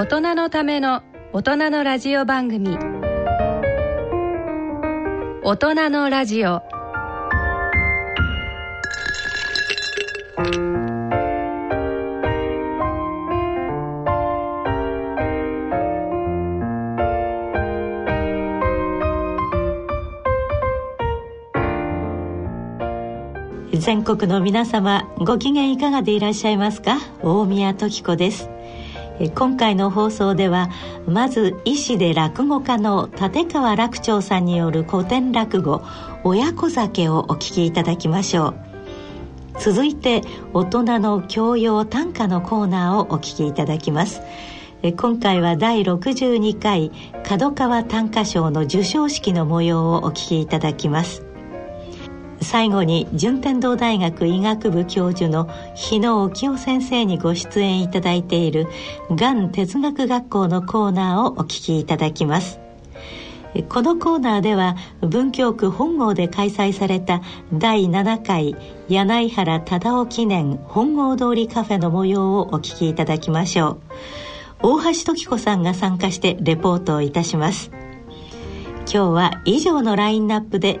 大人のための大人のラジオ番組。大人のラジオ。全国の皆様ご機嫌いかがでいらっしゃいますか？大宮時子です。今回の放送ではまず医師で落語家の立川楽長さんによる古典落語「親子酒」をお聞きいただきましょう。続いて大人の教養短歌のコーナーをお聞きいただきます。今回は第62回角川短歌賞の授賞式の模様をお聞きいただきます。最後に順天堂大学医学部教授の日野沖夫先生にご出演いただいているがん哲学学校のコーナーをお聞きいただきます。このコーナーでは文京区本郷で開催された第7回柳原忠夫記念本郷通りカフェの模様をお聞きいただきましょう。大橋時子さんが参加してレポートをいたします。今日は以上のラインナップで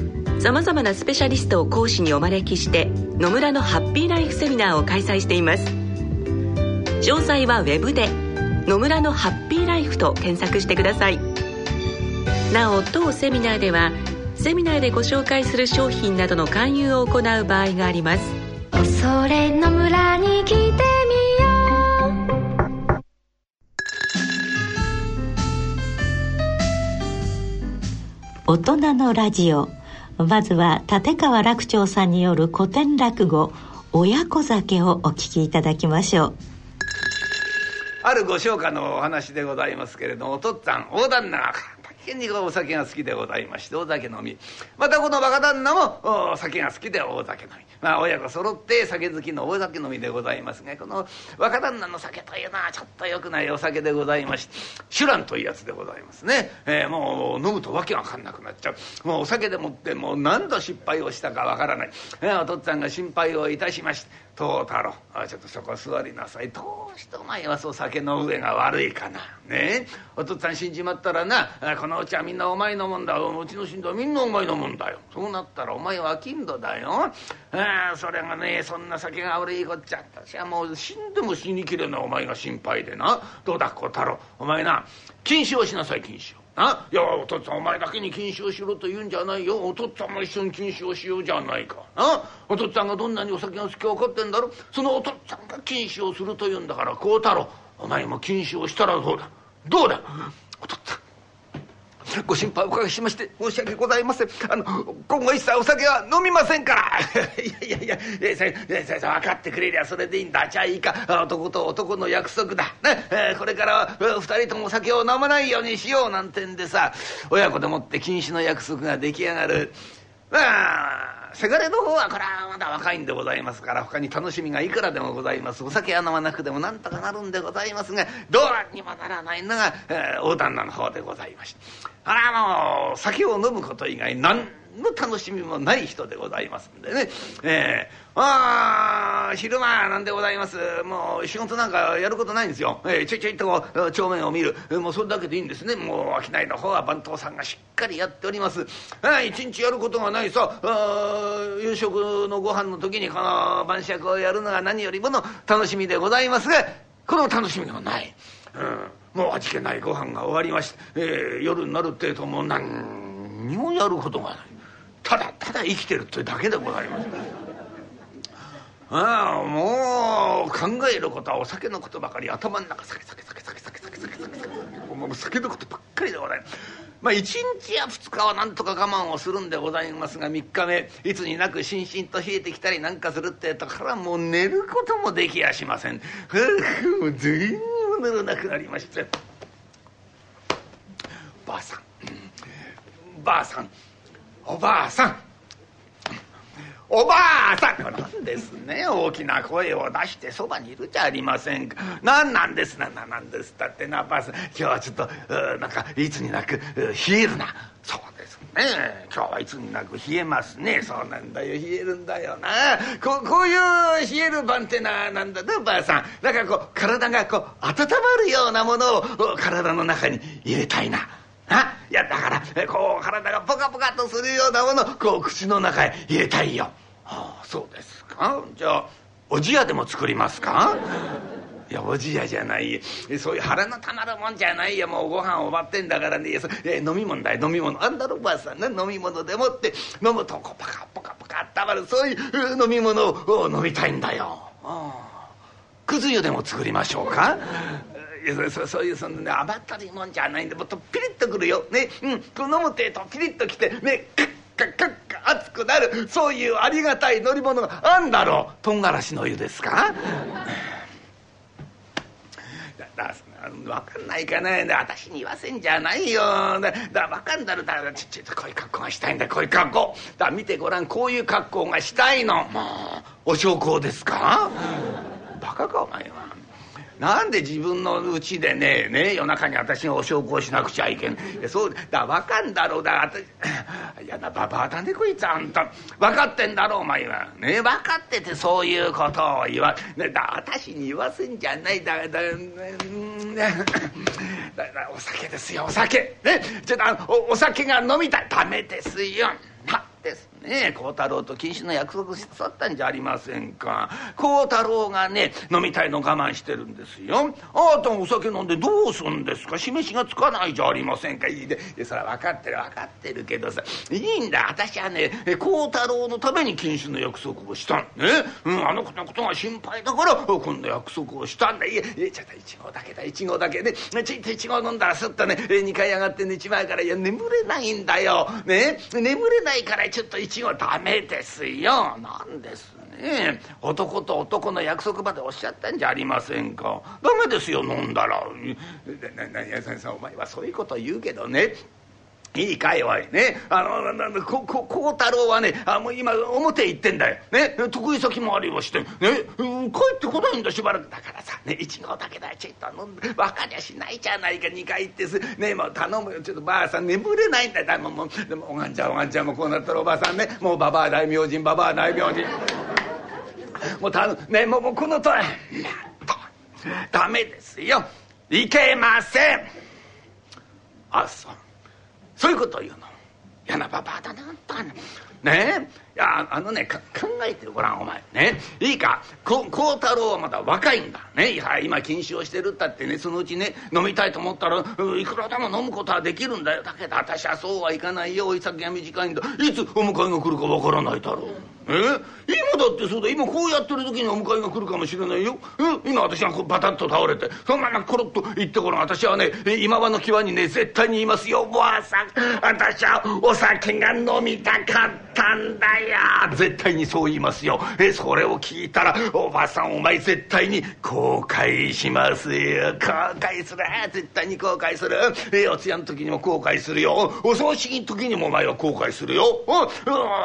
さまざまなスペシャリストを講師にお招きして野村のハッピーライフセミナーを開催しています。詳細はウェブで「野村のハッピーライフ」と検索してください。なお当セミナーではセミナーでご紹介する商品などの勧誘を行う場合があります。それの村に来てみよう。大人のラジオまずは立川楽長さんによる古典落語「親子酒」をお聞きいただきましょう。あるご商家のお話でございますけれどもお父っつぁん大旦那が変にお酒が好きでございまして大酒飲み。またこの若旦那もお酒が好きで大酒飲み。まあ親子揃って酒好きの大酒飲みでございますがこの若旦那の酒というのはちょっとよくないお酒でございまして酒乱というやつでございますね、えー、もう飲むとわけわかんなくなっちゃう。もうお酒でもってもう何度失敗をしたかわからない、えー、お父っつぁんが心配をいたしまして「藤太郎あちょっとそこ座りなさい。どうしてお前はそう酒の上が悪いかな。ね？お父っつぁん死んじまったらなこのうちはみんなお前のもんだ。うちの死んだはみんなお前のもんだよ。そうなったらお前は金土だよ。あそれがねそんな酒が悪いこっちゃ。私はもう死んでも死にきれないお前が心配でな。どうだ小太郎。お前な禁酒をしなさい禁酒を。な。いやお父っつぁんお前だけに禁酒をしろと言うんじゃないよ。お父っつぁんも一緒に禁酒をしようじゃないか。な。お父っつぁんがどんなにお酒が好きか分かってんだろそのお父っつぁんが禁酒をすると言うんだから孝太郎お前も禁酒をしたらどうだ？どうだ？ご心配おかけしまして申し訳ございません。あの今後一切お酒は飲みませんから。いやいやいや先生分かってくれりゃそれでいいんだ。じゃあいいか。男と男の約束だ、ね。えー、これからは2人ともお酒を飲まないようにしようなんてんでさ。親子でもって禁止の約束が出来上がる。まあせがれの方はこれはまだ若いんでございますから他に楽しみがいくらでもございます。お酒は飲まなくてもなんとかなるんでございますがどうにもならないのが、えー、大旦那の方でございまして。あれはもう酒を飲むこと以外何の楽しみもない人でございますんでね、えー、ああ昼間なんでございます。もう仕事なんかやることないんですよ、えー、ちょいちょいとこう帳面を見る、えー、もうそれだけでいいんですね。もう商いの方は番頭さんがしっかりやっております。一日やることがないさ夕食のご飯の時にこの晩酌をやるのが何よりもの楽しみでございますがこの楽しみがない。うんもう味気ないご飯が終わりまして、えー、夜になるってえともう何にもやることがない。ただただ生きてるというだけでございます。ああもう考えることはお酒のことばかり頭の中酒酒酒酒酒酒酒酒酒もう酒のことばっかりでございます。まあ、1日や2日はなんとか我慢をするんでございますが3日目いつになくしんしんと冷えてきたりなんかするってとからもう寝ることもできやしません。ふうもう全然寝れなくなりましてばあさんばあさんおばあさん。おばあさん。なんですね大きな声を出してそばにいるじゃありませんか。何なんですななんですだってなばあさん。今日はちょっとなんかいつになく冷えるな。そうですね。今日はいつになく冷えますね。そうなんだよ。冷えるんだよな。ここういう冷える晩ってななんだねばあさん。だかこう体がこう温まるようなものを体の中に入れたいな。いやだからこう体がポカポカとするようなものをこう口の中へ入れたいよ。はあそうですか。じゃあおじやでも作りますか？いやおじやじゃない。そういう腹のたまるもんじゃないよ。もうご飯終わってんだからね。え飲み物だよ。飲み物。あんだろばあさんね飲み物でもって飲むとこパカポカポカ温まる。そういう飲み物を飲みたいんだよ。くず湯でも作りましょうか？そそういうそのね甘ったるいもんじゃないんでもっとピリッとくるよ。ね。うん。こう飲むてえとピリッときてね。カッカッカッカ熱くなる。そういうありがたい乗り物があんだろう。とんがらしの湯ですか？だ分かんないかな。私に言わせんじゃないよ。だだ分かんだろだちっちゃいとこういう格好がしたいんだ。こういう格好。だ見てごらん。こういう格好がしたいの。もうお焼香ですか？バカかお前は。なんで自分のうちでねね夜中に私がお焼香しなくちゃいけんそうだ分かんだろうだ。嫌な ババアだねこいつあんた。分かってんだろうお前は。ね分かっててそういうことを言わ、ね、だ私に言わせんじゃない。だだだだお酒ですよお酒。ねちょっとおお酒が飲みたい。ダメですよ。ね孝太郎と禁止の約束し去ったんじゃありませんか。孝太郎がね飲みたいの我慢してるんですよ。あなたお酒飲んでどうすんですか？示しがつかないじゃありませんか。いいでそれは分かってる分かってるけどさ。いいんだ。私はね孝太郎のために禁止の約束をしたん。ね、うん、あの子のことが心配だからこんな約束をしたんだ。いえちょっと一合だけだ。一合だけねちょっと一合飲んだらすっとね2階上がって寝ちまうからいや眠れないんだよ。ね？眠れないからちょっと一はダメですよ。なんですね。男と男の約束までおっしゃったんじゃありませんか。ダメですよ飲んだら。何や先生お前はそういうこと言うけどねいいかいおい。ね。あのここ孝太郎はねあもう今表行ってんだよ。ね。得意先もありましてね。帰ってこないんだしばらく。だからさね一合だけだちょっと飲んで分かりゃしないじゃないか。2回行ってす。ねもう頼むよ。ちょっとばあさん眠れないんだよ。もうもうでもおがんちゃんおがんちゃんもこうなったらおばあさんね。もうばばあ大名人ばばあ大名人。もう頼む。ねもうもうこのとおり。ダメですよ。いけません。あそう。そういうことを言うの。嫌なババアだなあんたねえ。いやあのね考えてごらんお前。ね。いいか。孝太郎はまだ若いんだね。いや今禁酒をしてるったってねそのうちね飲みたいと思ったらいくらでも飲むことはできるんだよ。だけど私はそうはいかないよ。追い先が短いんだ。いつお迎えが来るかわからないだろう。え？今だってそうだ。今こうやってる時にお迎えが来るかもしれないよ。え今私がこうバタッと倒れてそのままコロッと言ってこの私はね今場の際にね絶対に言いますよ。おばあさん私はお酒が飲みたかったんだよ。絶対にそう言いますよ。えそれを聞いたらおばさんお前絶対に後悔しますよ。後悔する。絶対に後悔する。えお通夜の時にも後悔するよ。お葬式の時にもお前は後悔するよ。お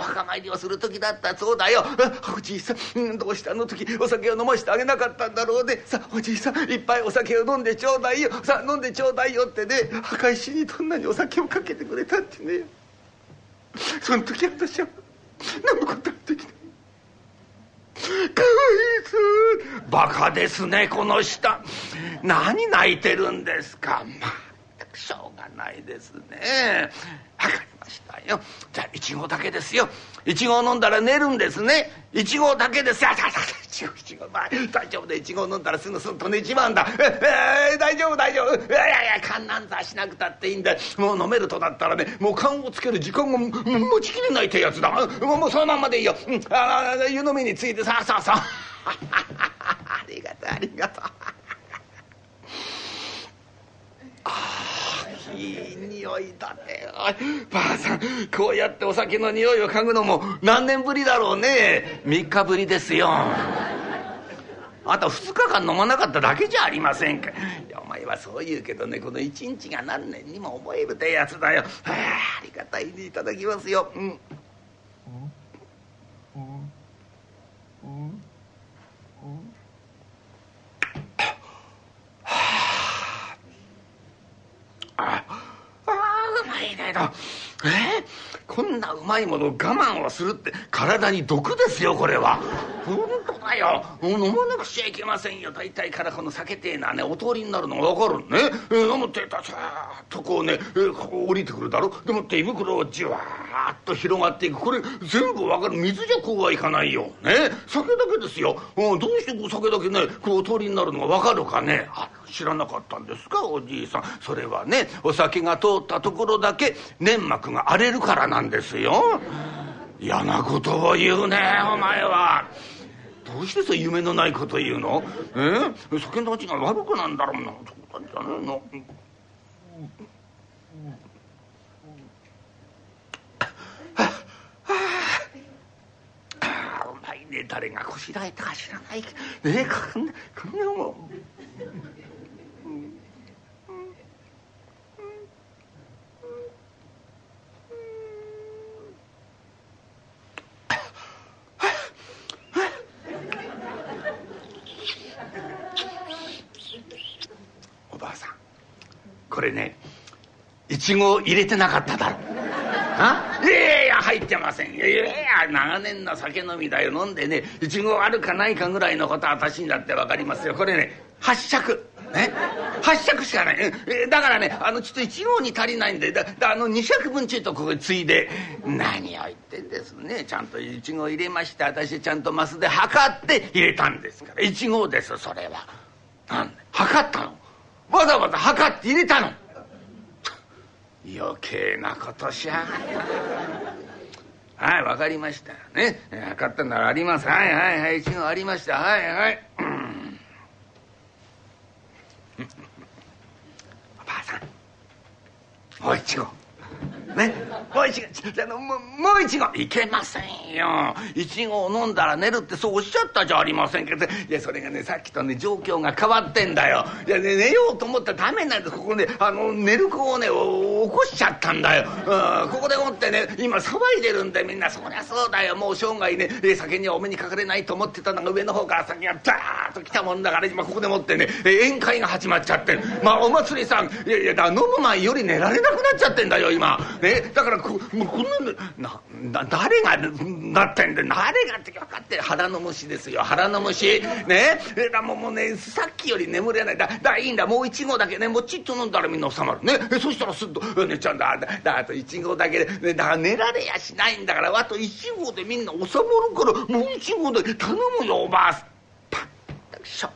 墓参りをする時だったそうだよ。おじいさんどうしてあの時お酒を飲ましてあげなかったんだろうね。さおじいさんいっぱいお酒を飲んでちょうだいよ。さ飲んでちょうだいよってね。墓石にどんなにお酒をかけてくれたってね。その時私は何も答えてきないかわいそう。バカですねこの人何泣いてるんですか。まあしょうがないですね。分かりましたよ。じゃあ1合だけですよ。1合飲んだら寝るんですね。1合だけです。よ1合1合まあ大丈夫で1合飲んだらすぐすんと寝ちまうんだ。えー、大丈夫大丈夫。いやいやいや勘なんざしなくたっていいんだ。もう飲めるとなったらねもう勘をつける時間が持ちきれないってやつだ。もうそのまんまでいいよ、うん、あ湯飲みについてさあさあさあ。ありがとうありがとう。ああ いい匂いだねばあさんこうやってお酒の匂いを嗅ぐのも何年ぶりだろうね。3日ぶりですよ。あと2日間飲まなかっただけじゃありませんか。いやお前はそう言うけどねこの一日が何年にも覚えるってやつだよ。はあありがたいにいただきますよ。うんああうまいねとえ？こんなうまいものを我慢をするって体に毒ですよこれは。本当だよ。飲まなくちゃいけませんよ。大体からこの酒ってえのはねお通りになるのが分かるね、えー、飲むってたさーっとこうね、えー、こう降りてくるだろ。でもって胃袋をじわーっと広がっていく。これ全部分かる。水じゃこうはいかないよ。ね？酒だけですよ、どうしてお酒だけねこうお通りになるのが分かるかね？あ知らなかったんですかおじいさん。それはねお酒が通ったところだけ粘膜が荒れるからなんですよ。嫌なことを言うねお前は。どうしてそう夢のないこと言うの？え酒の味が悪くなんだろうな。そうなんじゃねえの。ね誰がこしらえたか知らないえこんなこんなもん。これねいちご入れてなかっただろ。あ？いやいや入ってません。いやいや長年の酒飲みだよ。飲んでねいちごあるかないかぐらいのことは私にだって分かりますよ。これね八尺ね？八尺しかない。えだからねあのちょっと一合に足りないんでだだあの二尺分ちょっとここついで何を言ってんですね。ちゃんといちご入れまして私ちゃんとマスで測って入れたんですから。いちごですそれは。なん測ったの？わざわざ測って入れたの。余計なことしやがったはい分かりました。ね。測ったならあります。はいはいはい一応ありました。はいはい、うん、おばあさん。おいちごね。もう一合あのもう一合いけませんよ。一合飲んだら寝るってそうおっしゃったじゃありませんけど。いやそれがねさっきとね状況が変わってんだよ。いや、ね、寝ようと思ったらダメなんでここねあの寝る子をね起こしちゃったんだよ、うん、ここでもってね今騒いでるんでみんなそりゃそうだよ。もう生涯ね酒にはお目にかかれないと思ってたのが上の方から先がダーッと来たもんだから今ここでもってね宴会が始まっちゃって。まあお祭りさんいやいやだ飲む前より寝られなくなっちゃってんだよ今。ね、だからこもうこんなな誰がなってんで誰がって分かって腹の虫ですよ。腹の虫。ねだもうもうねさっきより眠れない。だだいいんだ。もう一合だけねもうちっと飲んだらみんな収まる。ねそしたらすっとちゃんだだあと一合だけで、ね、だから寝られやしないんだからあと一合でみんな収まるからもう一合で頼むよおばあさん。パッしょ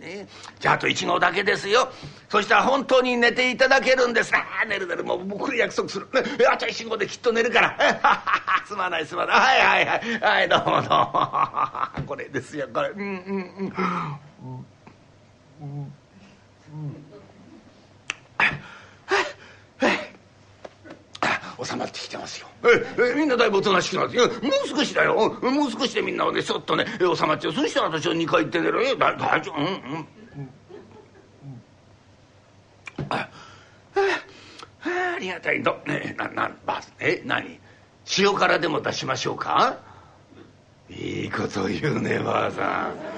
ね。じゃああと1号だけですよ。そしたら本当に寝ていただけるんです。ああ寝る寝るもう僕約束する、ね、あと1号できっと寝るから。すまないすまない。はいはいはい。はいどうもどうも。これですよこれ。うんうんうんうんうん。収まってきてますよ。ええみんなだいぶおとなしくなってもう少しだよ。もう少しでみんなはねちょっとね収まっちゃう。そしたら私は2回行って寝るえ大丈夫？うんうん。ああありがたいと、ね、ななばえ何？塩辛でも出しましょうか？いいこと言うねばあさん。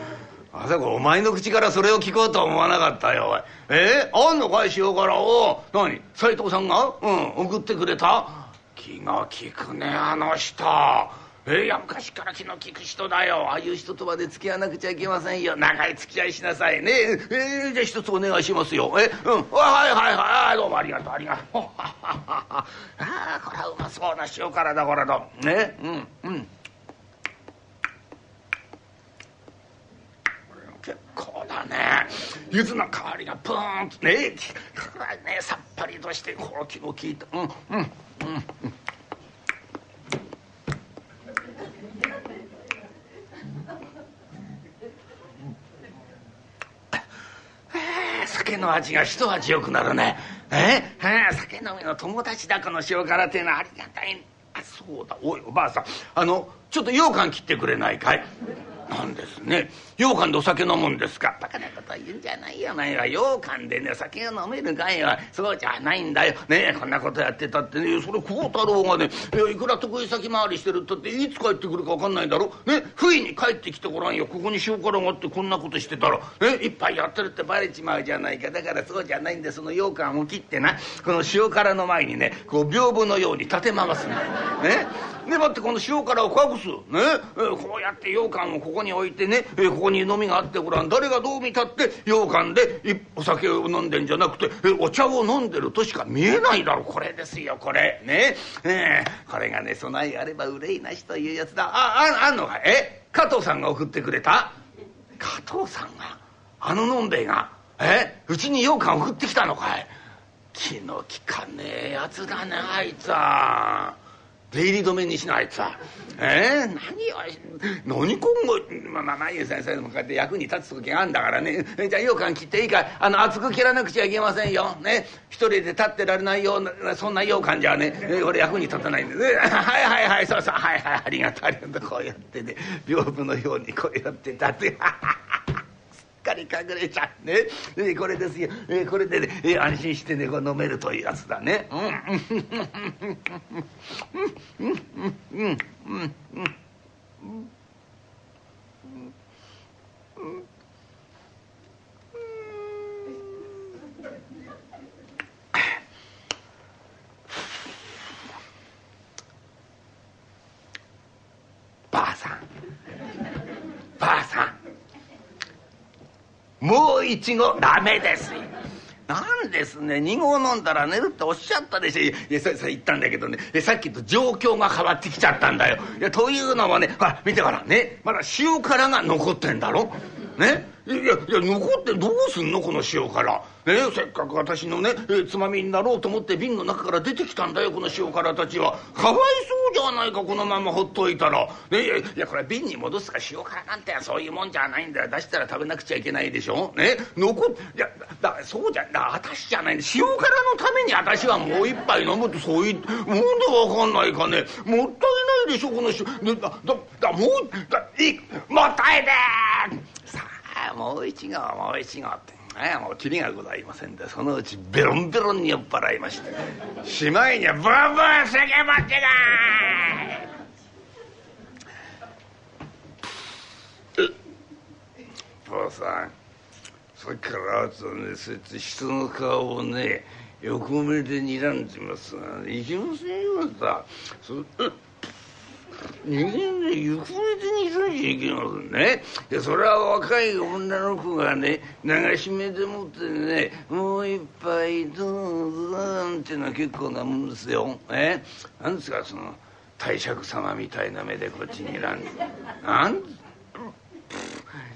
まさかお前の口からそれを聞こうとは思わなかったよえ？ー、あんのかい塩辛を。何？斎藤さんが？うん送ってくれた？気が利くねあの人。えー、いや昔から気の利く人だよ。ああいう人とまで付き合わなくちゃいけませんよ。長い付き合いしなさいね。えー、じゃあ一つお願いしますよ。え？うん。はいはいはい。どうもありがとうありがとう。ああこれはうまそうな塩辛だこれとね？うんうん結構だね。柚子の香りがプーンとねねさっぱりとしてこの気の利いた。うんうんうん。うん酒の味が一味よくなるね。ええ酒飲みの友達だこの塩辛っていうのはありがたい。あそうだ。おいおばあさん。あのちょっと羊羹切ってくれないかい？なんですね。羊羹でお酒飲むんですか。バカなこと言うんじゃないよ。ないわ羊羹でね酒が飲めるかいはそうじゃないんだよ。ねこんなことやってたってね。それ孝太郎がねいくら得意先回りしてるったっていつ帰ってくるか分かんないだろ。ね不意に帰ってきてごらんよ。ここに塩辛があってこんなことしてたら。ね一杯やってるってバレちまうじゃないか。だからそうじゃないんでその羊羹を切ってな。この塩辛の前にねこう屏風のように立て回すんだね。でもってこの塩辛を隠す。ね。こうやって羊羹をここに置いてねここに飲みがあってごらん誰がどう見たって羊羹でお酒を飲んでんじゃなくてお茶を飲んでるとしか見えないだろこれですよこれ。ね。えこれがね備えあれば憂いなしというやつだ。あああんのかえ？加藤さんが送ってくれた？加藤さんが？あののんべえが？え？うちに羊羹送ってきたのかい？気の利かねえやつだねあいつは。出入り止めにしないとさ。え？ー、何を何今後まあまあいい先生もこうやって役に立つ時があるんだからね。じゃあ羊羹切っていいかあの厚く切らなくちゃいけませんよ。ね？一人で立ってられないようなそんな羊羹じゃね俺役に立たないんでね。はいはいはいそうそう。はいはいありがとうありがとう。こうやってね屏風のようにこうやって立って。かり隠れちゃうね、えー、これですよ、えー、これでね、えー、安心してねこう飲めるというやつだね。うん。うん。うん。うん。うん。うん。うん。うんあさんばあさんもう一合ダメです。なんですね。2合飲んだら寝るっておっしゃったでしょ。いやそれそれ言ったんだけどね。さっきと状況が変わってきちゃったんだよ。いやというのもねほら見てほらね。まだ塩辛が残ってんだろ。ね。いやいや残ってどうすんの？この塩辛。ね。せっかく私のねつまみになろうと思って瓶の中から出てきたんだよこの塩辛たちは。かわいそうじゃないかこのままほっといたら、ね、いやこれ瓶に戻すか塩辛なんてそういうもんじゃないんだよ。出したら食べなくちゃいけないでしょ？ね残っいやだそうじゃだ私じゃない塩辛のために私はもう一杯飲むとそういうもんでわかんないかね。もったいないでしょこの塩だだだもうだいもったいねさあもう一合もう一合って。あもうきりがございませんでそのうちベロンベロンに酔っ払いましてしまいにはブンブン酒持ってか父さんさっきからあとねそうやって人の顔をね横目で睨んでますがいけませんよさそ人間で行方にさなきゃいけませんね。でそれは若い女の子がね流し目でもってねもう一杯どうぞなんていうのは結構なもんですよ。え？なんですかその大釈様みたいな目でこっちにらん。なん？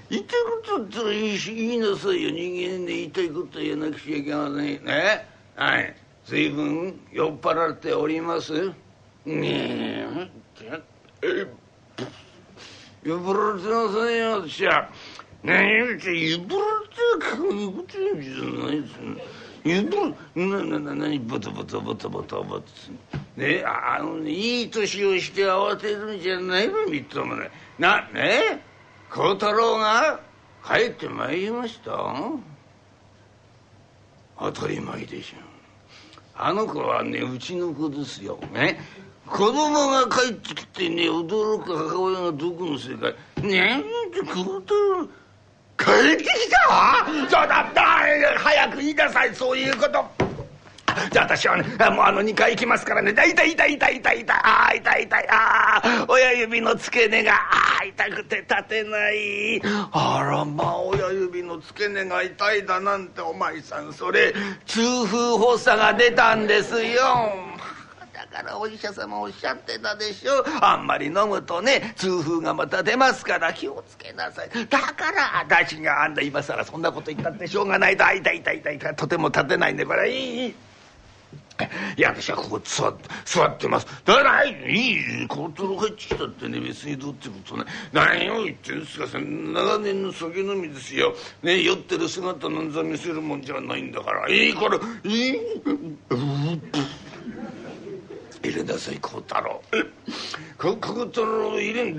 言ってることって言い言いなさいよ人間で言いたいこと言わなくちゃいけませんね。はい。随分酔っ払っております。ねえ。え酔っ払ってませんよ私は何言うて酔っ払ってこういうこと言うんじゃないです酔っ払ななな何ボタボタボタボタボタねあのねいい年をして慌てるんじゃないのみっともないなね孝太郎が帰ってまいりました当たり前でしょあの子はねうちの子ですよね子供が帰ってきてね驚く母親がどこの世界。ねえって孝太郎帰ってきた？そうだった早く言いなさい。そういうこと。じゃあ私はねもうあの2回行きますからね。痛い痛い痛い痛い痛い痛いああ痛い痛いああ親指の付け根がああ痛くて立てない。あらまあ親指の付け根が痛いだなんてお前さんそれ痛風発作が出たんですよ。からお医者様おっしゃってたでしょあんまり飲むとね痛風がまた出ますから気をつけなさい。だから私があんた今更そんなこと言ったってしょうがない。とあ痛い痛い痛い痛いとても立てないんでこれいい。いいいや私はここ座って座ってます。だからいいコートル入ってきたってね別にどうってことね何を言ってんすか長年の酒飲みですよ。ね酔ってる姿なんざ見せるもんじゃないんだから。いいからいい。入れなさい孝太郎。孝太郎入れん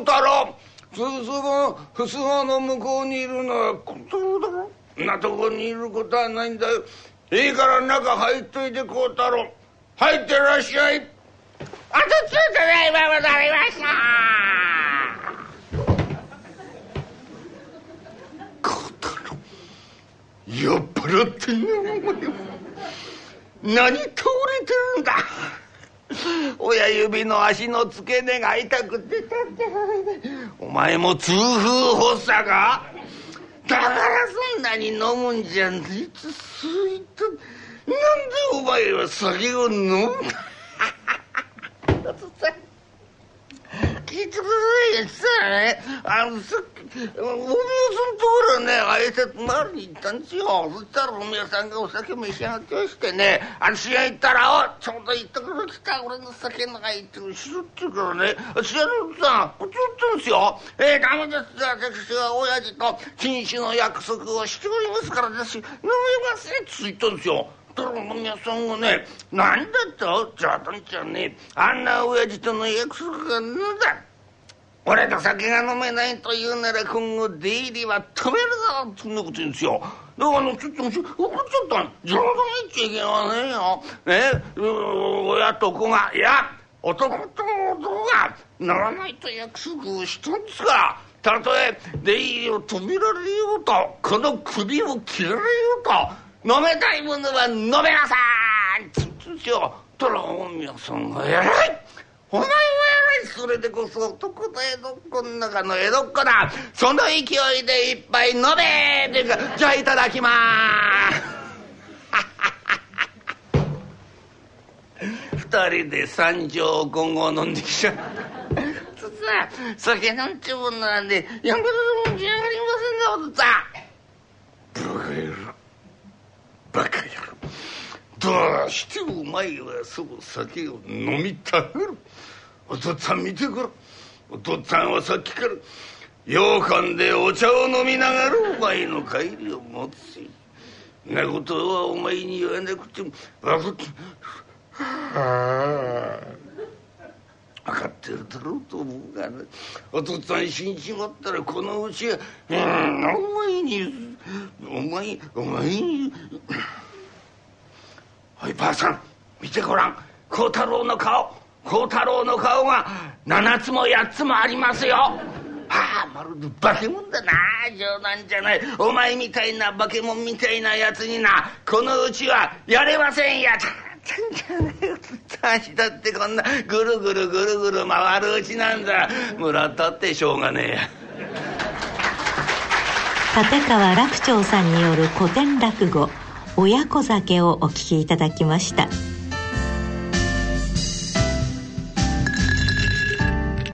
太郎ふすがふすがの向こうにいるのは孝太郎だろ。んなとこにいることはないんだよ。いいから中入っといて孝太郎。入ってらっしゃい。あとちょっとね今戻りました。孝太郎酔っ払ってんねお前も。何通れてるんだ。親指の足の付け根が痛くて立ってお前も痛風発作かだからそんなに飲むんじゃねえとそう言った？なんでお前は酒を飲むんだ？聞いてくださいよねあのさっきお宮さんところね挨拶回りに行ったんですよ。そしたらお宮さんがお酒召し上がってましてね私が行ったら「おちょうどいいところ来た俺の酒のがいって後ろって言うからね私がさんこっち寄ったんですよ。えー、ダメです私は。親父と紳士の約束をしておりますから私飲めませんって言ったんですよ。たらお宮さんがね「何だと冗談じゃね。えあんな親父との約束がなんだ？俺と酒が飲めないと言うなら今後出入りは止めるぞそんなこと言うんですよだからちょっと怒っちゃった冗談言っちゃいけませんよね？親と子がいや男と男がならないと約束をしたんですからたとえ出入りを止められようとこの首を切られようと飲めたいものは飲めなさい!」って言うんですよ。たら大宮さんが「偉いお前は偉いそれでこそ男と江戸っ子の中の江戸っ子だその勢いで一杯飲め!」って言うか「じゃあいただきまーす」二人で三錠五合飲んできちゃった。酒なんてもんなんでやめるもんじゃありませんがお父さん。バカ野郎。バカどうしてお前はそう酒を飲みたがる。お父っつぁん見てくれお父っつぁんはさっきから洋館でお茶を飲みながらお前の帰りを待つ。よなことはお前に言わなくても分かってはあ。分かってるだろうと思うがなお父っつぁん死んじまったらこのうちはうんお前にお前お前においばあさん見てごらん。孝太郎の顔。孝太郎の顔が7つも8つもありますよ。ああまるで化け物だな。冗談じゃない。お前みたいな化け物みたいなやつにな。このうちはやれませんや。私だってこんなぐるぐるぐるぐる回るうちなんだ村田ってしょうがねえや。立川楽長さんによる古典落語「親子酒」をお聞きいただきました。